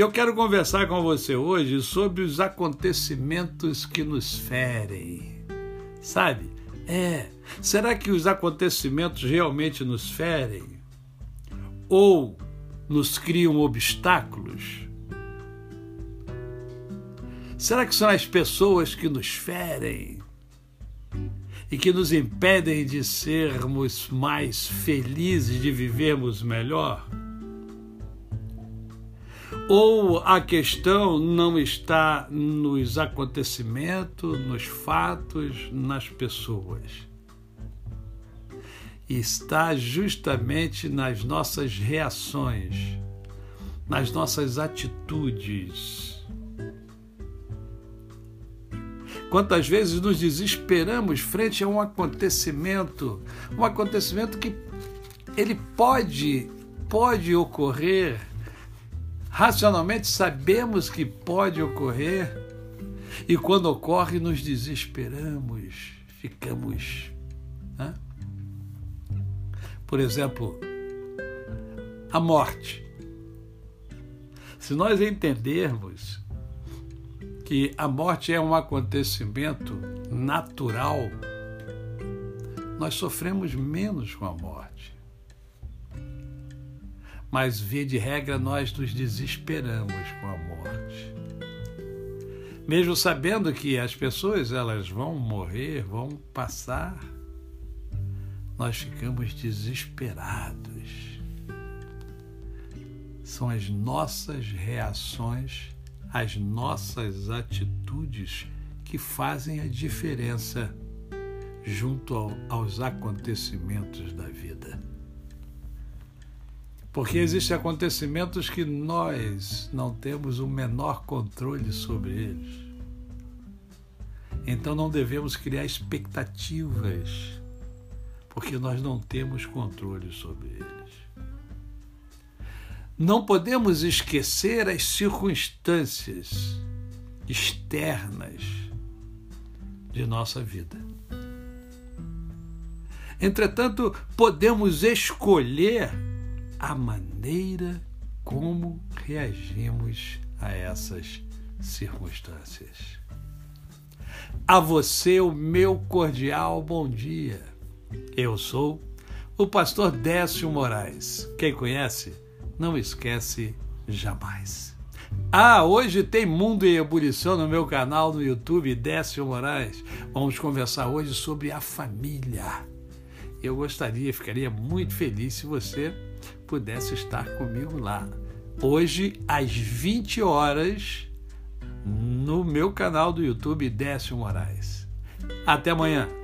E eu quero conversar com você hoje sobre os acontecimentos que nos ferem. Sabe? É. Será que os acontecimentos realmente nos ferem? Ou nos criam obstáculos? Será que são as pessoas que nos ferem e que nos impedem de sermos mais felizes, de vivermos melhor? Ou a questão não está nos acontecimentos, nos fatos, nas pessoas. Está justamente nas nossas reações, nas nossas atitudes. Quantas vezes nos desesperamos frente a um acontecimento, um acontecimento que ele pode pode ocorrer Racionalmente sabemos que pode ocorrer e quando ocorre nos desesperamos, ficamos. Né? Por exemplo, a morte. Se nós entendermos que a morte é um acontecimento natural, nós sofremos menos com a morte mas via de regra nós nos desesperamos com a morte. Mesmo sabendo que as pessoas elas vão morrer, vão passar, nós ficamos desesperados. São as nossas reações, as nossas atitudes que fazem a diferença junto ao, aos acontecimentos da vida. Porque existem acontecimentos que nós não temos o menor controle sobre eles. Então não devemos criar expectativas, porque nós não temos controle sobre eles. Não podemos esquecer as circunstâncias externas de nossa vida. Entretanto, podemos escolher a maneira como reagimos a essas circunstâncias. A você, o meu cordial bom dia. Eu sou o pastor Décio Moraes. Quem conhece, não esquece jamais. Ah, hoje tem Mundo em Ebulição no meu canal no YouTube, Décio Moraes. Vamos conversar hoje sobre a família. Eu gostaria, ficaria muito feliz se você pudesse estar comigo lá. Hoje, às 20 horas, no meu canal do YouTube, Décio Moraes. Até amanhã.